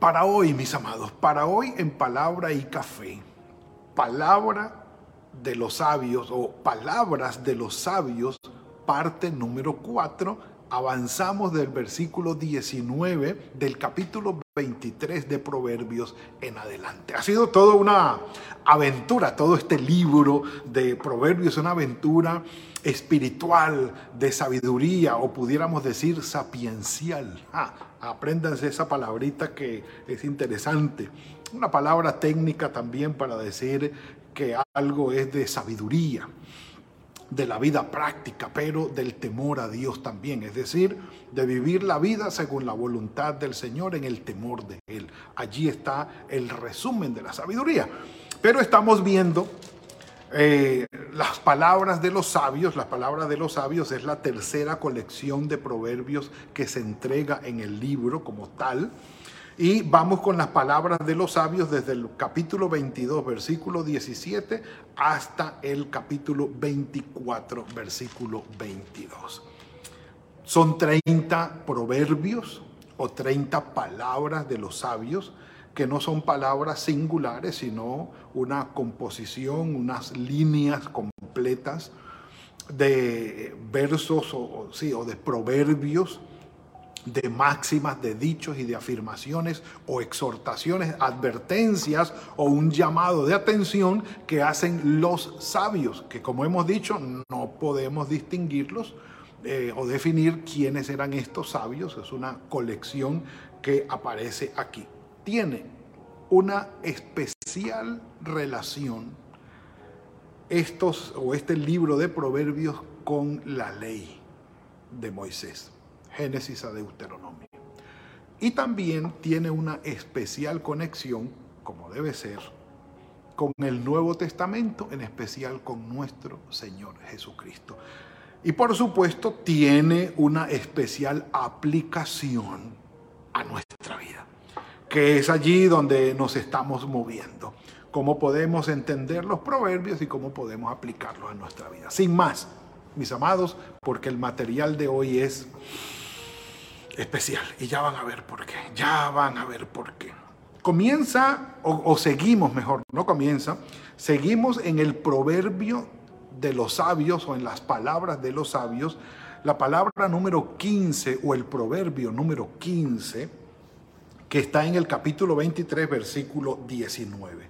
para hoy, mis amados, para hoy en palabra y café, palabra de los sabios o palabras de los sabios, parte número 4, avanzamos del versículo 19 del capítulo 23 de Proverbios en adelante. Ha sido toda una aventura, todo este libro de Proverbios, una aventura espiritual, de sabiduría, o pudiéramos decir sapiencial. Ah, apréndanse esa palabrita que es interesante. Una palabra técnica también para decir que algo es de sabiduría, de la vida práctica, pero del temor a Dios también. Es decir, de vivir la vida según la voluntad del Señor en el temor de Él. Allí está el resumen de la sabiduría. Pero estamos viendo eh, las palabras de los sabios, las palabras de los sabios es la tercera colección de proverbios que se entrega en el libro como tal. Y vamos con las palabras de los sabios desde el capítulo 22, versículo 17, hasta el capítulo 24, versículo 22. Son 30 proverbios o 30 palabras de los sabios que no son palabras singulares, sino una composición, unas líneas completas de versos o, sí, o de proverbios, de máximas, de dichos y de afirmaciones o exhortaciones, advertencias o un llamado de atención que hacen los sabios, que como hemos dicho no podemos distinguirlos eh, o definir quiénes eran estos sabios, es una colección que aparece aquí tiene una especial relación estos o este libro de proverbios con la ley de Moisés, Génesis a Deuteronomio. Y también tiene una especial conexión, como debe ser, con el Nuevo Testamento, en especial con nuestro Señor Jesucristo. Y por supuesto tiene una especial aplicación a nuestra que es allí donde nos estamos moviendo. Cómo podemos entender los proverbios y cómo podemos aplicarlos a nuestra vida. Sin más, mis amados, porque el material de hoy es especial y ya van a ver por qué, ya van a ver por qué. Comienza, o, seguimos mejor, no comienza, seguimos en el proverbio de los sabios o en las palabras de los sabios, la palabra número 15 o el proverbio número 15 que está en el capítulo 23, versículo 19.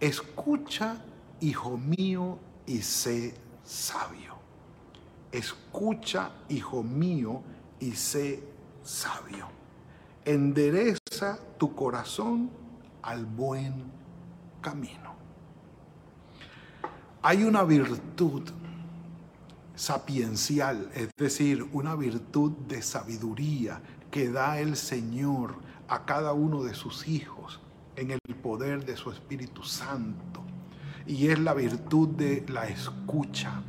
Escucha, hijo mío, y sé sabio. Escucha, hijo mío, y sé sabio. Endereza tu corazón al buen camino. Hay una virtud sapiencial, es decir, una virtud de sabiduría que da el Señor a cada uno de sus hijos en el poder de su Espíritu Santo. Y es la virtud de la escucha,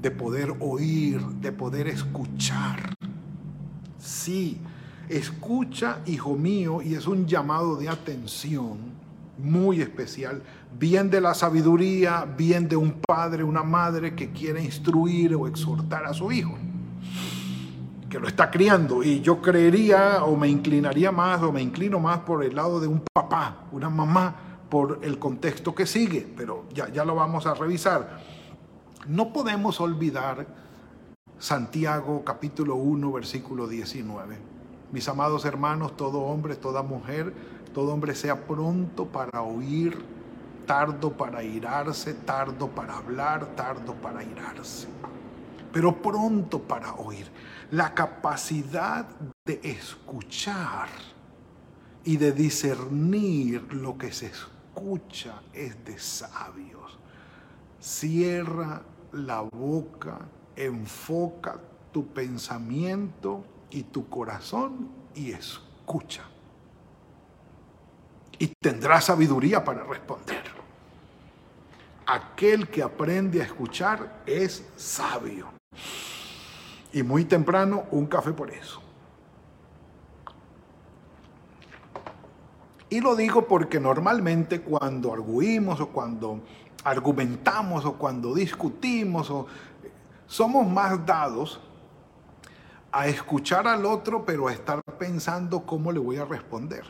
de poder oír, de poder escuchar. Sí, escucha, hijo mío, y es un llamado de atención muy especial, bien de la sabiduría, bien de un padre, una madre que quiere instruir o exhortar a su hijo que lo está criando. Y yo creería o me inclinaría más o me inclino más por el lado de un papá, una mamá, por el contexto que sigue, pero ya, ya lo vamos a revisar. No podemos olvidar Santiago capítulo 1 versículo 19. Mis amados hermanos, todo hombre, toda mujer, todo hombre sea pronto para oír, tardo para irarse, tardo para hablar, tardo para irarse, pero pronto para oír la capacidad de escuchar y de discernir lo que se escucha es de sabios. Cierra la boca, enfoca tu pensamiento y tu corazón y escucha. y tendrá sabiduría para responder. Aquel que aprende a escuchar es sabio. Y muy temprano un café por eso. Y lo digo porque normalmente cuando arguimos o cuando argumentamos o cuando discutimos o somos más dados a escuchar al otro pero a estar pensando cómo le voy a responder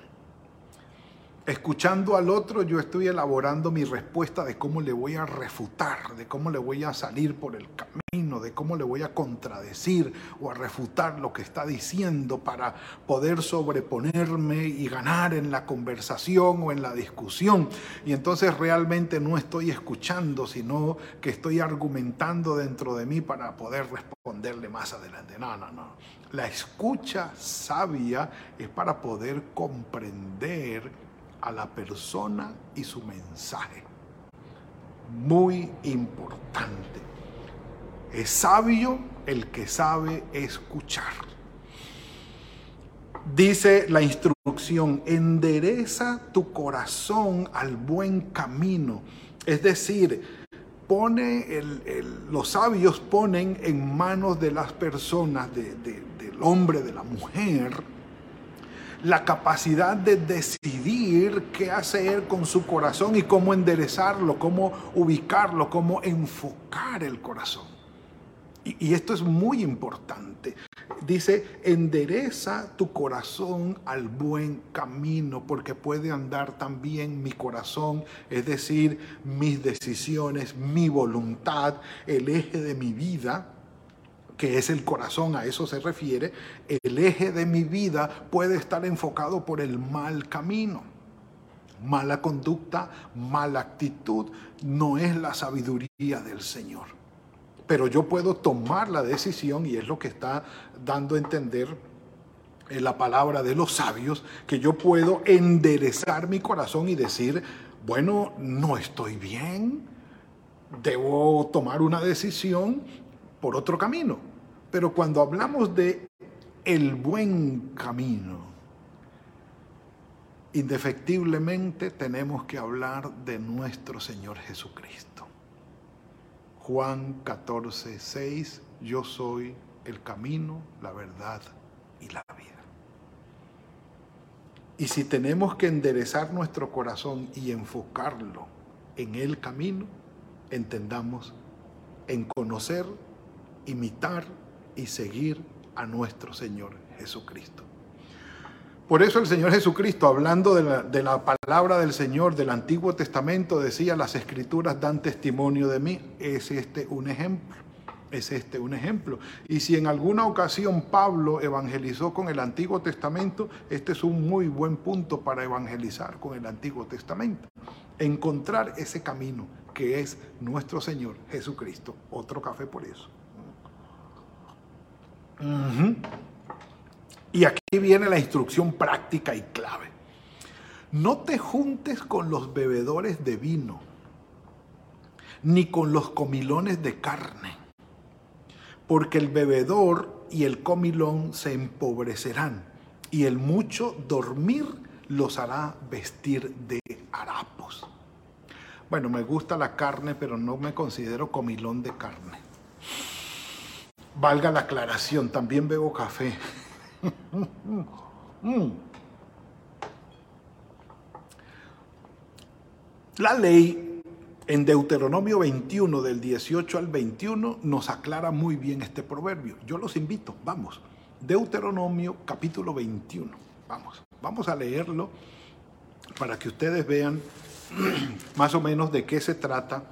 escuchando al otro, yo estoy elaborando mi respuesta de cómo le voy a refutar, de cómo le voy a salir por el camino, de cómo le voy a contradecir o a refutar lo que está diciendo para poder sobreponerme y ganar en la conversación o en la discusión. Y entonces realmente no estoy escuchando, sino que estoy argumentando dentro de mí para poder responderle más adelante. No, no, no. La escucha sabia es para poder comprender a la persona y su mensaje. Muy importante. Es sabio el que sabe escuchar. Dice la instrucción, endereza tu corazón al buen camino. Es decir, pone los sabios ponen en manos de las personas, del hombre, de la mujer, la capacidad de decidir qué hacer con su corazón y cómo enderezarlo, cómo ubicarlo, cómo enfocar el corazón. Y, esto es muy importante. Dice, endereza tu corazón al buen camino, porque puede andar también mi corazón, es decir, mis decisiones, mi voluntad, el eje de mi vida que es el corazón, a eso se refiere, el eje de mi vida puede estar enfocado por el mal camino. Mala conducta, mala actitud, no es la sabiduría del Señor. Pero yo puedo tomar la decisión, y es lo que está dando a entender en la palabra de los sabios, que yo puedo enderezar mi corazón y decir, bueno, no estoy bien, debo tomar una decisión por otro camino. Pero cuando hablamos de el buen camino, indefectiblemente tenemos que hablar de nuestro Señor Jesucristo. Juan 14, 6, yo soy el camino, la verdad y la vida. Y si tenemos que enderezar nuestro corazón y enfocarlo en el camino, entendamos en conocer imitar y seguir a nuestro Señor Jesucristo. Por eso el Señor Jesucristo, hablando de la, palabra del Señor del Antiguo Testamento, decía, las escrituras dan testimonio de mí. Es este un ejemplo. Es este un ejemplo. Y si en alguna ocasión Pablo evangelizó con el Antiguo Testamento, este es un muy buen punto para evangelizar con el Antiguo Testamento. Encontrar ese camino que es nuestro Señor Jesucristo. Otro café por eso. Y aquí viene la instrucción práctica y clave. No te juntes con los bebedores de vino, ni con los comilones de carne, porque el bebedor y el comilón se empobrecerán, y el mucho dormir los hará vestir de harapos. Bueno, me gusta la carne, pero no me considero comilón de carne. Valga la aclaración, también bebo café. Mm. La ley en Deuteronomio 21 del 18 al 21 nos aclara muy bien este proverbio. Yo los invito, vamos. Deuteronomio capítulo 21. Vamos, vamos a leerlo para que ustedes vean más o menos de qué se trata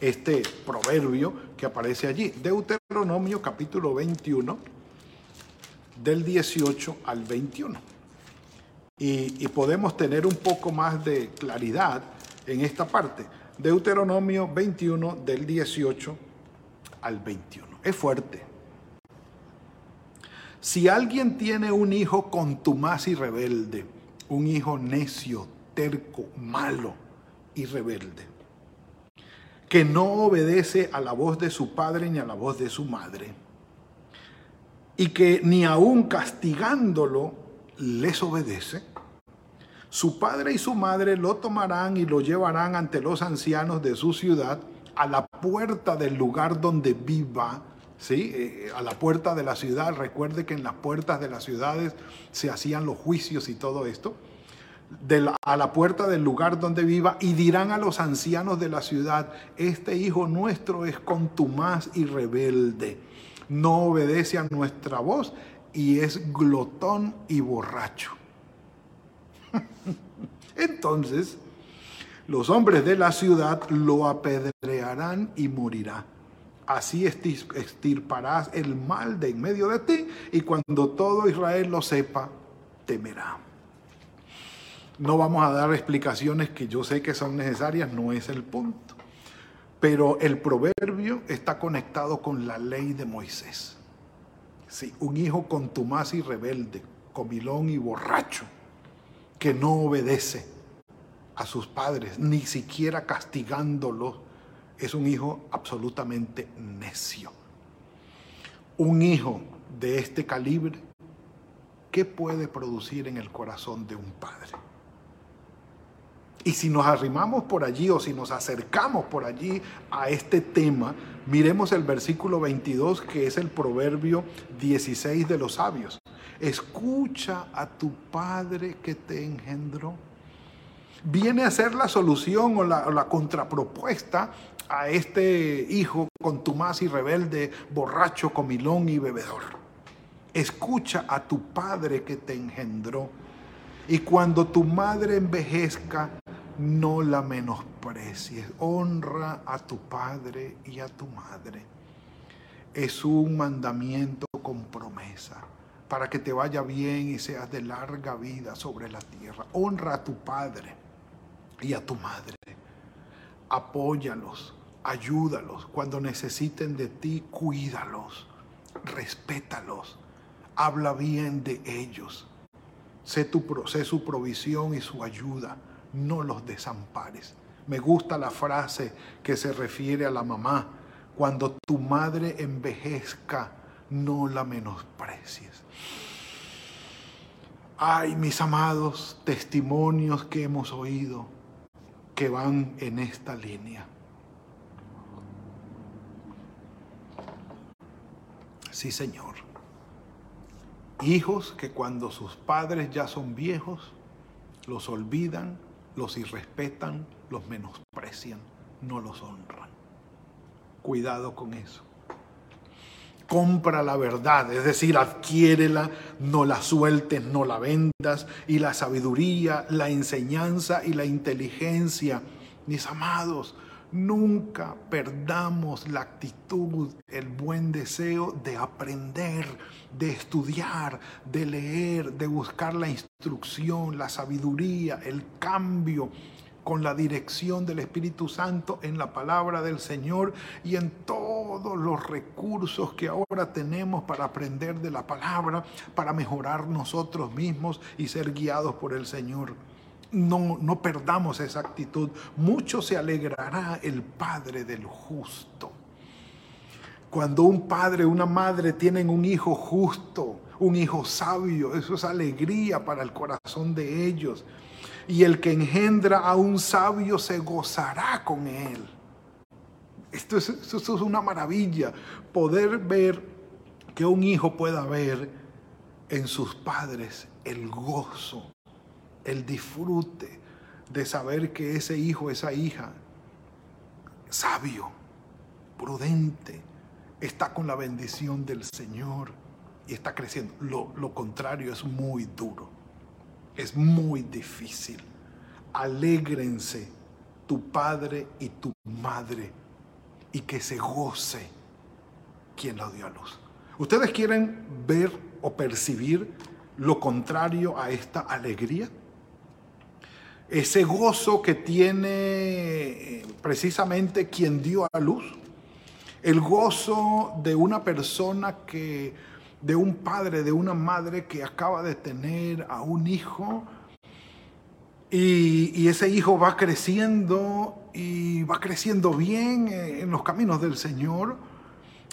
este proverbio que aparece allí. Deuteronomio capítulo 21, del 18 al 21. Y, podemos tener un poco más de claridad en esta parte. Deuteronomio 21, del 18 al 21. Es fuerte. Si alguien tiene un hijo contumaz y rebelde, un hijo necio, terco, malo y rebelde, que no obedece a la voz de su padre ni a la voz de su madre, y que ni aun castigándolo les obedece, Su padre y su madre lo tomarán y lo llevarán ante los ancianos de su ciudad a la puerta del lugar donde viva, ¿sí? Eh, a la puerta de la ciudad. Recuerde que en las puertas de las ciudades se hacían los juicios y todo esto. a la puerta del lugar donde viva y dirán a los ancianos de la ciudad, este hijo nuestro es contumaz y rebelde, no obedece a nuestra voz y es glotón y borracho. Entonces, los hombres de la ciudad lo apedrearán y morirá. Así extirparás el mal de en medio de ti y cuando todo Israel lo sepa, temerá. No vamos a dar explicaciones que yo sé que son necesarias, no es el punto. Pero el proverbio está conectado con la ley de Moisés. Sí, un hijo contumaz y rebelde, comilón y borracho, que no obedece a sus padres, ni siquiera castigándolos, es un hijo absolutamente necio. Un hijo de este calibre, ¿qué puede producir en el corazón de un padre? Y si nos arrimamos por allí o si nos acercamos por allí a este tema, miremos el versículo 22 que es el proverbio 16 de los sabios. Escucha a tu padre que te engendró viene a ser la solución o la, contrapropuesta a este hijo contumaz y rebelde, borracho, comilón y bebedor. Escucha a tu padre que te engendró. Y cuando tu madre envejezca, no la menosprecies. Honra a tu padre y a tu madre. Es un mandamiento con promesa para que te vaya bien y seas de larga vida sobre la tierra. Honra a tu padre y a tu madre. Apóyalos, ayúdalos. Cuando necesiten de ti, cuídalos, respétalos, habla bien de ellos. Sé, tu, su provisión y su ayuda. No los desampares. Me gusta la frase que se refiere a la mamá. Cuando tu madre envejezca, no la menosprecies. Ay, mis amados, testimonios que hemos oído que van en esta línea. Sí, Señor. Hijos que cuando sus padres ya son viejos, los olvidan, los irrespetan, los menosprecian, no los honran. Cuidado con eso compra la verdad, es decir, adquiérela, no la sueltes, no la vendas, y la sabiduría, la enseñanza y la inteligencia. Mis amados, nunca perdamos la actitud, el buen deseo de aprender, de estudiar, de leer, de buscar la instrucción, la sabiduría, el cambio con la dirección del Espíritu Santo en la palabra del Señor y en todos los recursos que ahora tenemos para aprender de la palabra, para mejorar nosotros mismos y ser guiados por el Señor. No, no perdamos esa actitud. Mucho se alegrará el Padre del justo. Cuando un padre, una madre tienen un hijo justo, un hijo sabio, eso es alegría para el corazón de ellos y el que engendra a un sabio se gozará con él. Esto es, esto es una maravilla, poder ver que un hijo pueda ver en sus padres el gozo, el disfrute de saber que ese hijo, esa hija, sabio, prudente, está con la bendición del Señor y está creciendo. Lo, lo contrario es muy duro es muy difícil. Alégrense tu padre y tu madre y que se goce quien lo dio a luz. ¿Ustedes quieren ver o percibir lo contrario a esta alegría? Ese gozo que tiene eh, precisamente quien dio a luz. El gozo de una persona que de un padre, de una madre que acaba de tener a un hijo y, ese hijo va creciendo y va creciendo bien en los caminos del Señor.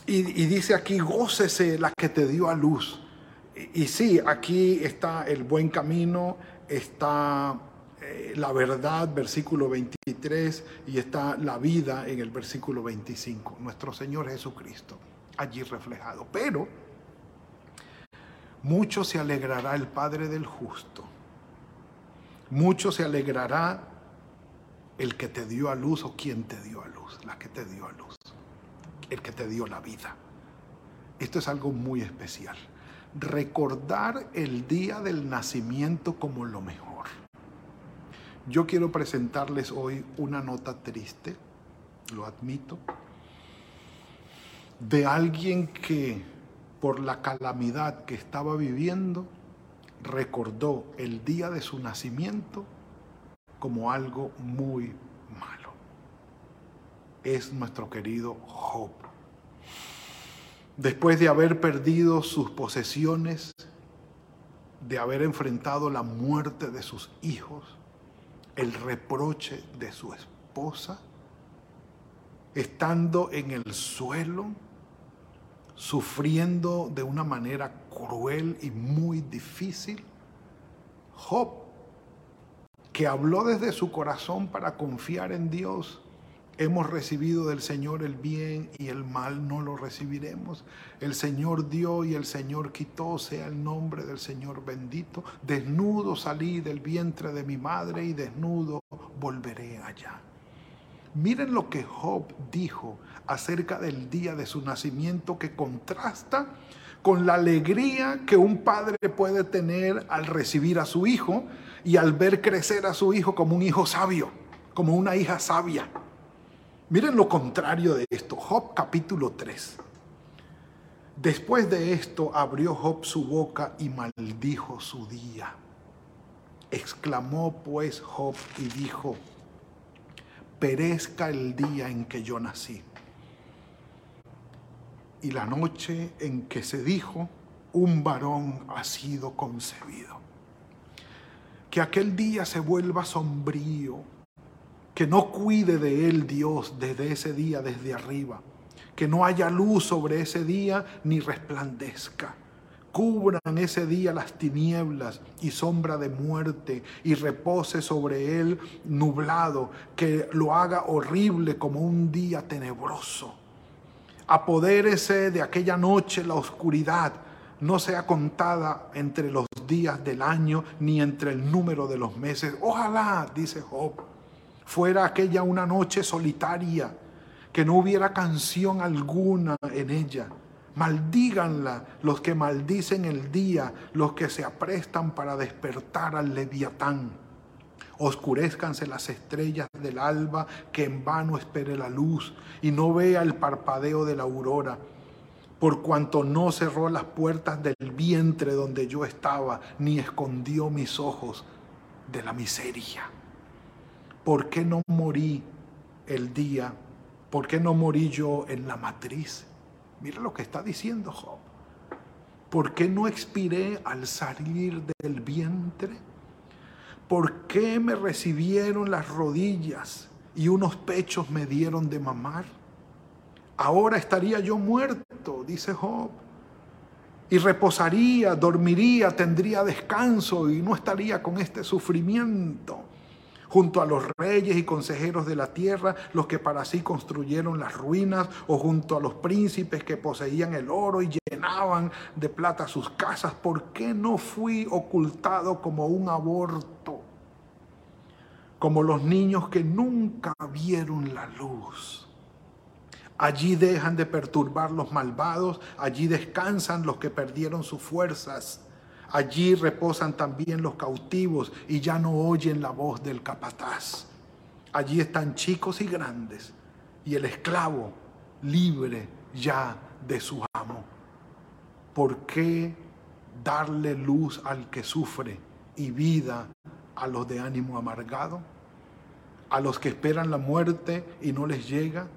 Y, dice aquí, gócese la que te dio a luz. Y, y sí, aquí está el buen camino, está eh, la verdad, versículo 23, y está la vida en el versículo 25. Nuestro Señor Jesucristo, allí reflejado. Pero mucho se alegrará el Padre del justo. Mucho se alegrará el que te dio a luz o quien te dio a luz, la que te dio a luz, el que te dio la vida. Esto es algo muy especial. Recordar el día del nacimiento como lo mejor. Yo quiero presentarles hoy una nota triste, lo admito, de alguien que por la calamidad que estaba viviendo, recordó el día de su nacimiento como algo muy malo. Es nuestro querido Job. Después de haber perdido sus posesiones, de haber enfrentado la muerte de sus hijos, el reproche de su esposa, estando en el suelo, sufriendo de una manera cruel y muy difícil, Job, que habló desde su corazón para confiar en Dios, hemos recibido del Señor el bien y el mal no lo recibiremos. El Señor dio y el Señor quitó, sea el nombre del Señor bendito. Desnudo salí del vientre de mi madre y desnudo volveré allá. Miren lo que Job dijo acerca del día de su nacimiento que contrasta con la alegría que un padre puede tener al recibir a su hijo y al ver crecer a su hijo como un hijo sabio, como una hija sabia. Miren lo contrario de esto, Job capítulo 3. Después de esto abrió Job su boca y maldijo su día. Exclamó pues Job y dijo, perezca el día en que yo nací. Y la noche en que se dijo, un varón ha sido concebido. Que aquel día se vuelva sombrío, que no cuide de él Dios desde ese día, desde arriba, que no haya luz sobre ese día ni resplandezca. Cubran ese día las tinieblas y sombra de muerte y repose sobre él nublado, que lo haga horrible como un día tenebroso. Apodérese de aquella noche la oscuridad, no sea contada entre los días del año ni entre el número de los meses. Ojalá, dice Job, fuera aquella una noche solitaria, que no hubiera canción alguna en ella Maldíganla los que maldicen el día, los que se aprestan para despertar al leviatán. Oscurezcanse las estrellas del alba, que en vano espere la luz y no vea el parpadeo de la aurora. Por cuanto no cerró las puertas del vientre donde yo estaba, ni escondió mis ojos de la miseria. ¿Por qué no morí el día? ¿Por qué no morí yo en la matriz? Mira lo que está diciendo Job. ¿Por qué no expiré al salir del vientre? ¿Por qué me recibieron las rodillas y unos pechos me dieron de mamar? Ahora estaría yo muerto, dice Job, y reposaría, dormiría, tendría descanso y no estaría con este sufrimiento junto a los reyes y consejeros de la tierra, los que para sí construyeron las ruinas, o junto a los príncipes que poseían el oro y llenaban de plata sus casas. ¿Por qué no fui ocultado como un aborto? Como los niños que nunca vieron la luz. Allí dejan de perturbar los malvados, allí descansan los que perdieron sus fuerzas. Allí reposan también los cautivos y ya no oyen la voz del capataz. Allí están chicos y grandes y el esclavo libre ya de su amo. ¿Por qué darle luz al que sufre y vida a los de ánimo amargado? A los que esperan la muerte y no les llega,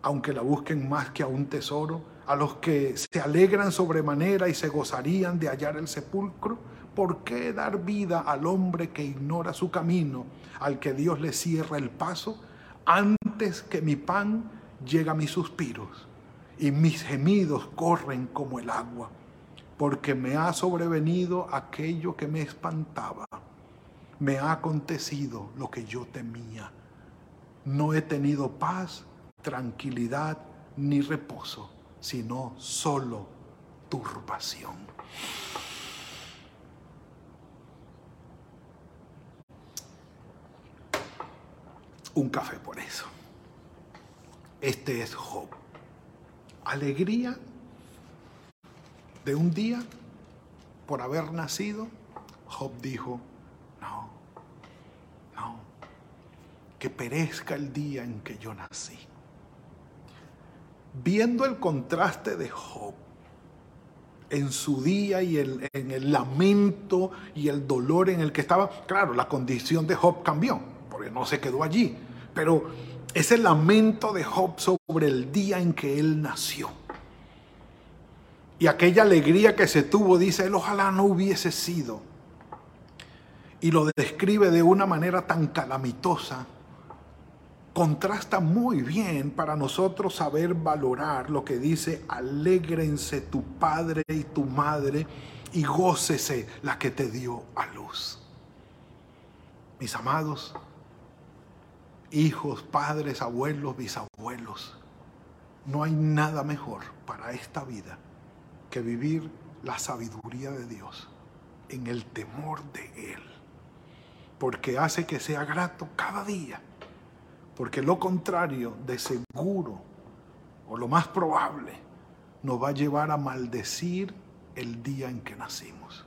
aunque la busquen más que a un tesoro a los que se alegran sobremanera y se gozarían de hallar el sepulcro? ¿Por qué dar vida al hombre que ignora su camino, al que Dios le cierra el paso? Antes que mi pan llega mis suspiros y mis gemidos corren como el agua, porque me ha sobrevenido aquello que me espantaba, me ha acontecido lo que yo temía. No he tenido paz, tranquilidad ni reposo, sino solo turbación. Un café por eso. Este es Job. Alegría de un día por haber nacido. Job dijo, no, no, que perezca el día en que yo nací. Viendo el contraste de Job en su día y en el lamento y el dolor en el que estaba, claro, la condición de Job cambió, porque no se quedó allí, pero ese lamento de Job sobre el día en que él nació. Y aquella alegría que se tuvo, dice él, ojalá no hubiese sido. Y lo describe de una manera tan calamitosa. Contrasta muy bien para nosotros saber valorar lo que dice, alégrense tu padre y tu madre y gócese la que te dio a luz. Mis amados, hijos, padres, abuelos, bisabuelos, no hay nada mejor para esta vida que vivir la sabiduría de Dios en el temor de Él, porque hace que sea grato cada día, porque lo contrario de seguro, o lo más probable, nos va a llevar a maldecir el día en que nacimos.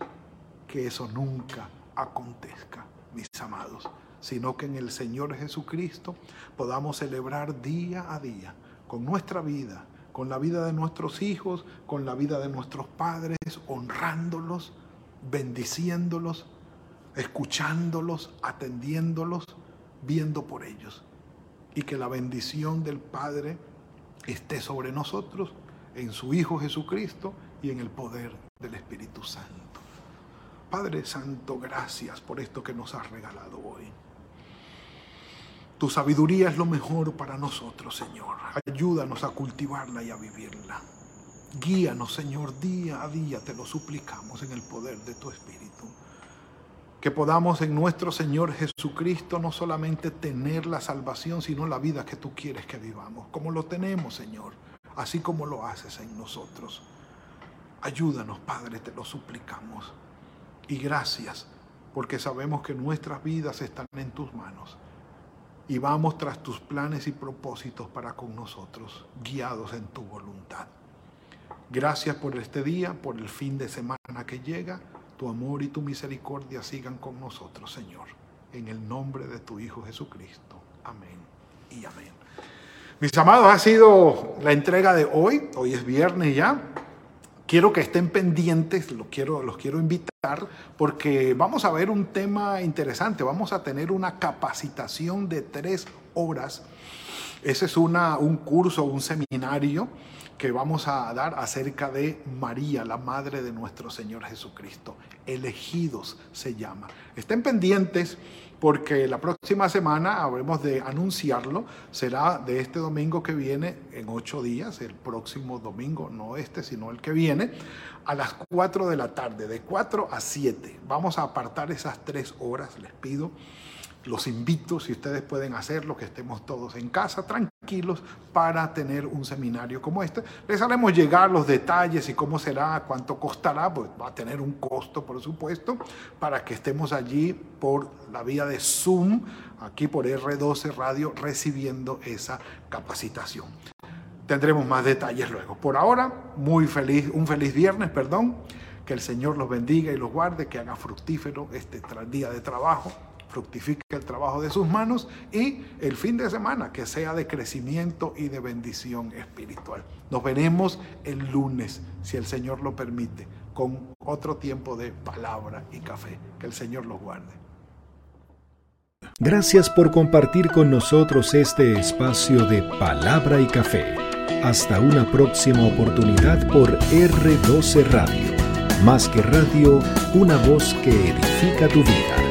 Que eso nunca acontezca, mis amados, sino que en el Señor Jesucristo podamos celebrar día a día con nuestra vida con la vida de nuestros hijos, con la vida de nuestros padres, honrándolos, bendiciéndolos, escuchándolos, atendiéndolos, viendo por ellos. Y que la bendición del Padre esté sobre nosotros, en su Hijo Jesucristo y en el poder del Espíritu Santo. Padre Santo, gracias por esto que nos has regalado hoy. Tu sabiduría es lo mejor para nosotros, Señor. Ayúdanos a cultivarla y a vivirla. Guíanos, Señor, día a día, te lo suplicamos en el poder de tu Espíritu. Que podamos en nuestro Señor Jesucristo no solamente tener la salvación, sino la vida que tú quieres que vivamos, como lo tenemos, Señor, así como lo haces en nosotros. Ayúdanos, Padre, te lo suplicamos. Y gracias, porque sabemos que nuestras vidas están en tus manos y vamos tras tus planes y propósitos para con nosotros, guiados en tu voluntad. Gracias por este día, por el fin de semana que llega. Tu amor y tu misericordia sigan con nosotros, Señor. En el nombre de tu Hijo Jesucristo. Amén y amén. Mis amados, ha sido la entrega de hoy. Hoy es viernes ya. Quiero que estén pendientes, los quiero, los quiero invitar porque vamos a ver un tema interesante. Vamos a tener una capacitación de tres horas. Ese es una, un curso, un seminario que vamos a dar acerca de María, la madre de nuestro Señor Jesucristo. Elegidos se llama. Estén pendientes porque la próxima semana habremos de anunciarlo. Será de este domingo que viene, en ocho días, el próximo domingo, no este, sino el que viene a las 4 de la tarde, de 4 a 7. Vamos a apartar esas tres horas, les pido. Los invito, si ustedes pueden hacerlo, que estemos todos en casa, tranquilos, para tener un seminario como este. Les haremos llegar los detalles y cómo será, cuánto costará, pues va a tener un costo, por supuesto, para que estemos allí por la vía de Zoom, aquí por R12 Radio, recibiendo esa capacitación. Tendremos más detalles luego. Por ahora, muy feliz, un feliz viernes, perdón. Que el Señor los bendiga y los guarde, que haga fructífero este día de trabajo, fructifique el trabajo de sus manos y el fin de semana que sea de crecimiento y de bendición espiritual. Nos veremos el lunes, si el Señor lo permite, con otro tiempo de palabra y café. Que el Señor los guarde. Gracias por compartir con nosotros este espacio de palabra y café. Hasta una próxima oportunidad por R12 Radio. Más que radio, una voz que edifica tu vida.